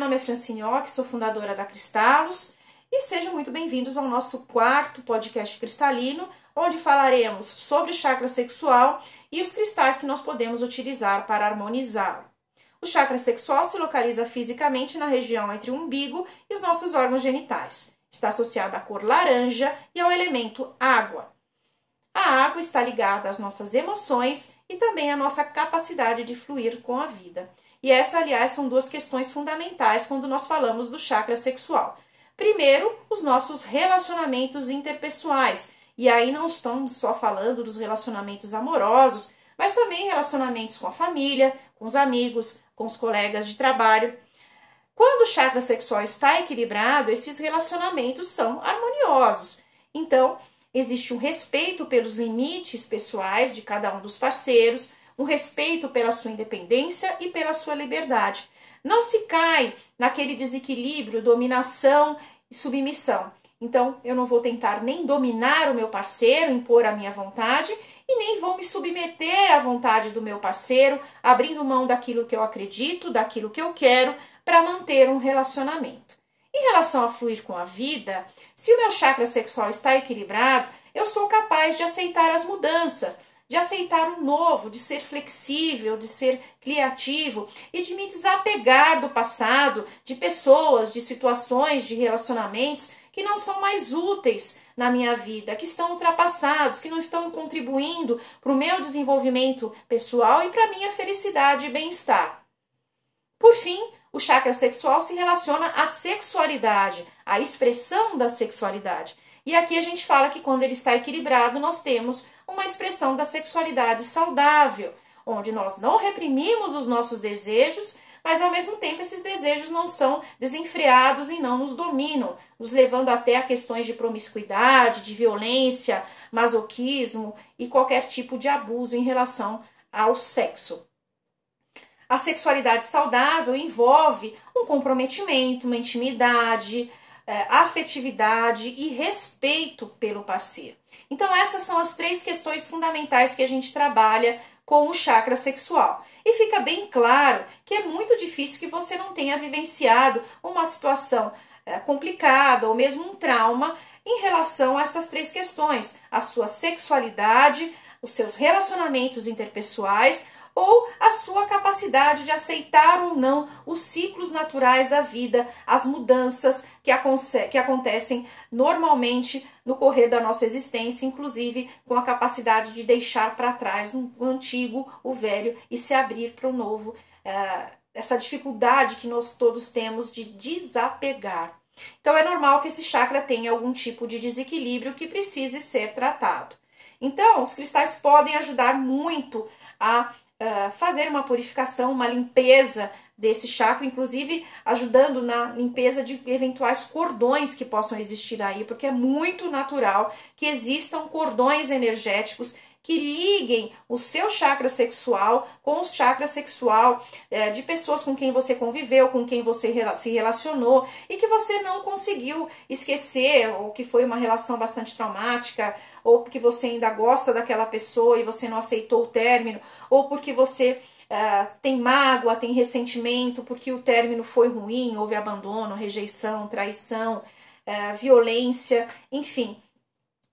nome é Francine Ock, sou fundadora da Cristalos e sejam muito bem-vindos ao nosso quarto podcast cristalino, onde falaremos sobre o chakra sexual e os cristais que nós podemos utilizar para harmonizá-lo. O chakra sexual se localiza fisicamente na região entre o umbigo e os nossos órgãos genitais. Está associado à cor laranja e ao elemento água. A água está ligada às nossas emoções e também à nossa capacidade de fluir com a vida. E essa, aliás, são duas questões fundamentais quando nós falamos do chakra sexual. Primeiro, os nossos relacionamentos interpessoais. E aí não estamos só falando dos relacionamentos amorosos, mas também relacionamentos com a família, com os amigos, com os colegas de trabalho. Quando o chakra sexual está equilibrado, esses relacionamentos são harmoniosos. Então, existe um respeito pelos limites pessoais de cada um dos parceiros, um respeito pela sua independência e pela sua liberdade. Não se cai naquele desequilíbrio, dominação e submissão. Então, eu não vou tentar nem dominar o meu parceiro, impor a minha vontade, e nem vou me submeter à vontade do meu parceiro, abrindo mão daquilo que eu acredito, daquilo que eu quero, para manter um relacionamento. Em relação a fluir com a vida, se o meu chakra sexual está equilibrado, eu sou capaz de aceitar as mudanças, de aceitar o novo, de ser flexível, de ser criativo e de me desapegar do passado, de pessoas, de situações, de relacionamentos que não são mais úteis na minha vida, que estão ultrapassados, que não estão contribuindo para o meu desenvolvimento pessoal e para a minha felicidade e bem-estar. Por fim, o chakra sexual se relaciona à sexualidade, à expressão da sexualidade. E aqui a gente fala que quando ele está equilibrado, nós temos uma expressão da sexualidade saudável, onde nós não reprimimos os nossos desejos, mas ao mesmo tempo esses desejos não são desenfreados e não nos dominam, nos levando até a questões de promiscuidade, de violência, masoquismo e qualquer tipo de abuso em relação ao sexo. A sexualidade saudável envolve um comprometimento, uma intimidade, é, afetividade e respeito pelo parceiro. Então, essas são as três questões fundamentais que a gente trabalha com o chakra sexual. E fica bem claro que é muito difícil que você não tenha vivenciado uma situação é, complicada ou mesmo um trauma em relação a essas três questões: a sua sexualidade, os seus relacionamentos interpessoais, ou a sua capacidade de aceitar ou não os ciclos naturais da vida, as mudanças que, que acontecem normalmente no correr da nossa existência, inclusive com a capacidade de deixar para trás o antigo, o velho e se abrir para o novo. É, essa dificuldade que nós todos temos de desapegar. Então é normal que esse chakra tenha algum tipo de desequilíbrio que precise ser tratado. Então, os cristais podem ajudar muito a uh, fazer uma purificação, uma limpeza desse chakra, inclusive ajudando na limpeza de eventuais cordões que possam existir aí, porque é muito natural que existam cordões energéticos que liguem o seu chakra sexual com o chakra sexual é, de pessoas com quem você conviveu, com quem você se relacionou e que você não conseguiu esquecer, ou que foi uma relação bastante traumática, ou porque você ainda gosta daquela pessoa e você não aceitou o término, ou porque você Uh, tem mágoa, tem ressentimento porque o término foi ruim, houve abandono, rejeição, traição, uh, violência, enfim.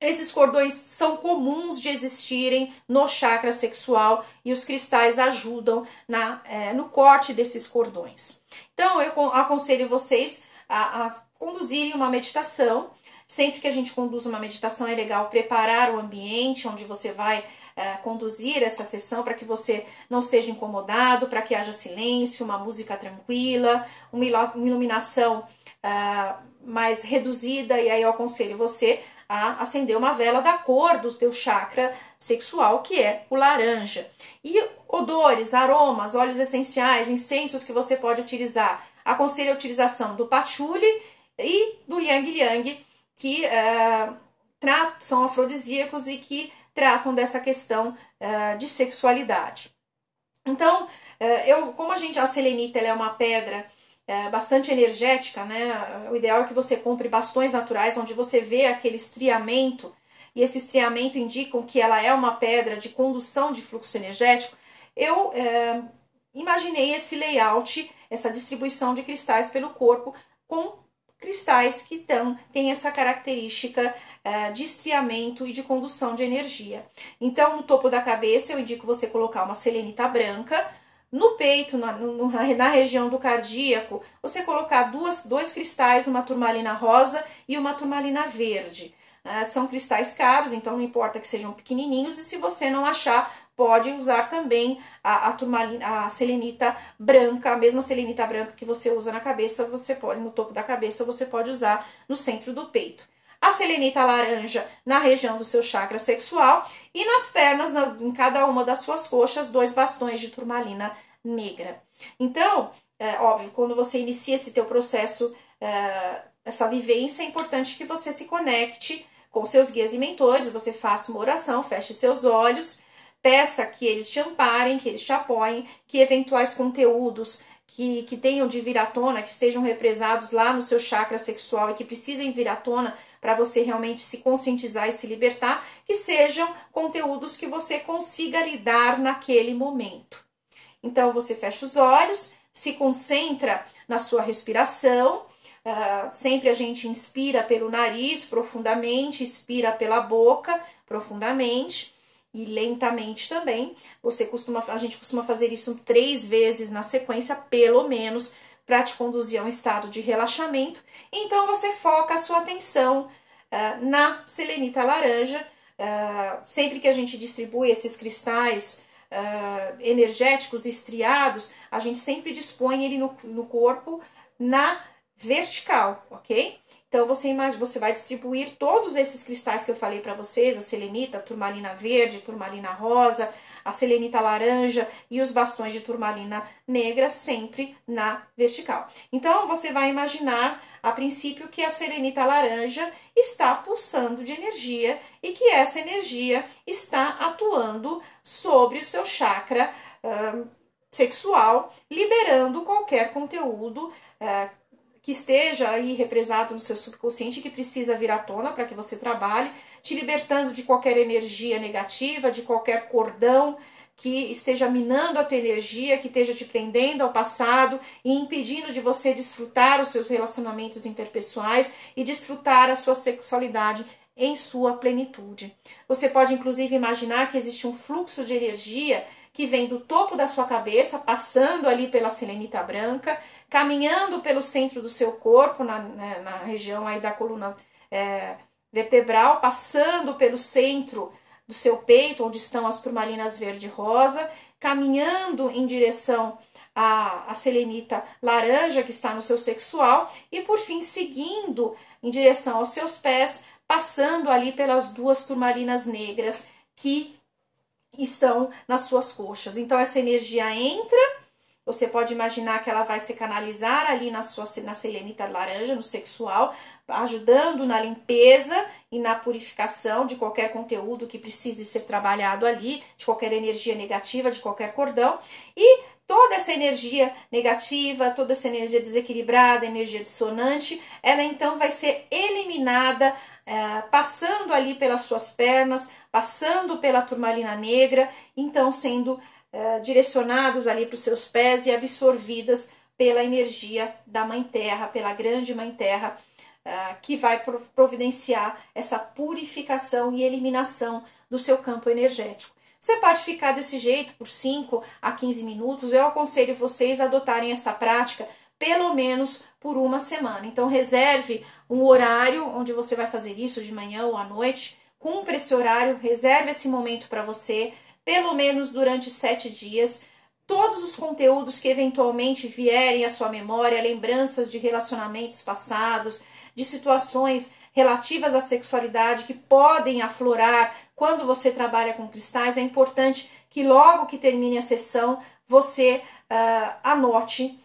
Esses cordões são comuns de existirem no chakra sexual e os cristais ajudam na, é, no corte desses cordões. Então, eu aconselho vocês a, a conduzirem uma meditação. Sempre que a gente conduz uma meditação, é legal preparar o ambiente onde você vai é, conduzir essa sessão para que você não seja incomodado, para que haja silêncio, uma música tranquila, uma iluminação é, mais reduzida. E aí eu aconselho você a acender uma vela da cor do teu chakra sexual, que é o laranja. E odores, aromas, óleos essenciais, incensos que você pode utilizar. Aconselho a utilização do patchouli e do yang yang, que é, são afrodisíacos e que tratam dessa questão é, de sexualidade. Então, é, eu, como a gente, a selenita é uma pedra é, bastante energética, né? O ideal é que você compre bastões naturais onde você vê aquele estriamento e esse estriamento indicam que ela é uma pedra de condução de fluxo energético. Eu é, imaginei esse layout essa distribuição de cristais pelo corpo com cristais que tão, têm essa característica uh, de estriamento e de condução de energia. Então, no topo da cabeça, eu indico você colocar uma selenita branca. No peito, na, no, na região do cardíaco, você colocar duas, dois cristais, uma turmalina rosa e uma turmalina verde. Uh, são cristais caros, então não importa que sejam pequenininhos, e se você não achar, pode usar também a, a, turmalina, a selenita branca, a mesma selenita branca que você usa na cabeça, você pode, no topo da cabeça, você pode usar no centro do peito. A selenita laranja na região do seu chakra sexual e nas pernas, na, em cada uma das suas coxas, dois bastões de turmalina negra. Então, é óbvio, quando você inicia esse teu processo, é, essa vivência, é importante que você se conecte com seus guias e mentores, você faça uma oração, feche seus olhos peça que eles te amparem, que eles te apoiem, que eventuais conteúdos que, que tenham de vir à tona, que estejam represados lá no seu chakra sexual e que precisem vir à tona para você realmente se conscientizar e se libertar, que sejam conteúdos que você consiga lidar naquele momento. Então você fecha os olhos, se concentra na sua respiração. Uh, sempre a gente inspira pelo nariz profundamente, expira pela boca profundamente e lentamente também. Você costuma, a gente costuma fazer isso três vezes na sequência, pelo menos, para te conduzir a um estado de relaxamento. Então você foca a sua atenção uh, na selenita laranja. Uh, sempre que a gente distribui esses cristais uh, energéticos estriados, a gente sempre dispõe ele no, no corpo na vertical, ok? Então você imagina, você vai distribuir todos esses cristais que eu falei para vocês, a selenita, a turmalina verde, turmalina rosa, a selenita laranja e os bastões de turmalina negra sempre na vertical. Então você vai imaginar a princípio que a selenita laranja está pulsando de energia e que essa energia está atuando sobre o seu chakra uh, sexual, liberando qualquer conteúdo uh, que esteja aí represado no seu subconsciente que precisa vir à tona para que você trabalhe, te libertando de qualquer energia negativa, de qualquer cordão que esteja minando a tua energia, que esteja te prendendo ao passado e impedindo de você desfrutar os seus relacionamentos interpessoais e desfrutar a sua sexualidade em sua plenitude. Você pode inclusive imaginar que existe um fluxo de energia que vem do topo da sua cabeça, passando ali pela selenita branca, caminhando pelo centro do seu corpo, na, né, na região aí da coluna é, vertebral, passando pelo centro do seu peito, onde estão as turmalinas verde rosa, caminhando em direção à, à selenita laranja que está no seu sexual e por fim seguindo em direção aos seus pés, passando ali pelas duas turmalinas negras que estão nas suas coxas. Então essa energia entra, você pode imaginar que ela vai se canalizar ali na sua na selenita laranja, no sexual, ajudando na limpeza e na purificação de qualquer conteúdo que precise ser trabalhado ali, de qualquer energia negativa, de qualquer cordão. E toda essa energia negativa, toda essa energia desequilibrada, energia dissonante, ela então vai ser eliminada, é, passando ali pelas suas pernas, passando pela turmalina negra, então sendo é, direcionadas ali para os seus pés e absorvidas pela energia da Mãe Terra, pela grande Mãe Terra, é, que vai providenciar essa purificação e eliminação do seu campo energético. Você pode ficar desse jeito por 5 a 15 minutos. Eu aconselho vocês a adotarem essa prática pelo menos por uma semana. Então, reserve um horário onde você vai fazer isso de manhã ou à noite cumpra esse horário, reserve esse momento para você, pelo menos durante sete dias. Todos os conteúdos que eventualmente vierem à sua memória, lembranças de relacionamentos passados, de situações relativas à sexualidade que podem aflorar quando você trabalha com cristais, é importante que logo que termine a sessão você uh, anote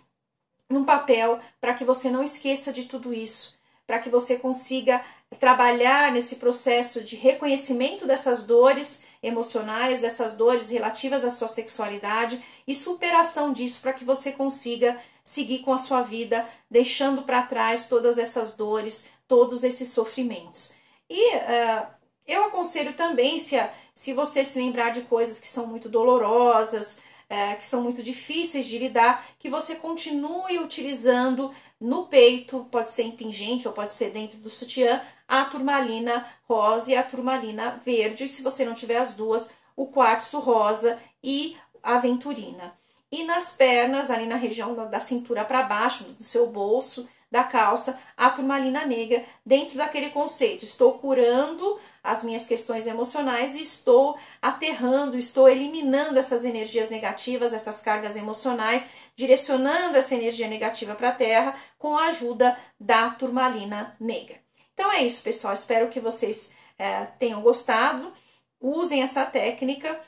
num papel para que você não esqueça de tudo isso, para que você consiga trabalhar nesse processo de reconhecimento dessas dores emocionais, dessas dores relativas à sua sexualidade e superação disso para que você consiga seguir com a sua vida, deixando para trás todas essas dores, todos esses sofrimentos. E uh, eu aconselho também, se, se você se lembrar de coisas que são muito dolorosas, é, que são muito difíceis de lidar, que você continue utilizando no peito, pode ser em pingente ou pode ser dentro do sutiã, a turmalina rosa e a turmalina verde. E se você não tiver as duas, o quartzo rosa e a aventurina. E nas pernas, ali na região da cintura para baixo, do seu bolso, da calça, a turmalina negra, dentro daquele conceito. Estou curando as minhas questões emocionais e estou aterrando, estou eliminando essas energias negativas, essas cargas emocionais, direcionando essa energia negativa para a terra com a ajuda da turmalina negra. Então é isso, pessoal. Espero que vocês é, tenham gostado. Usem essa técnica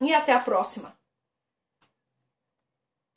e até a próxima.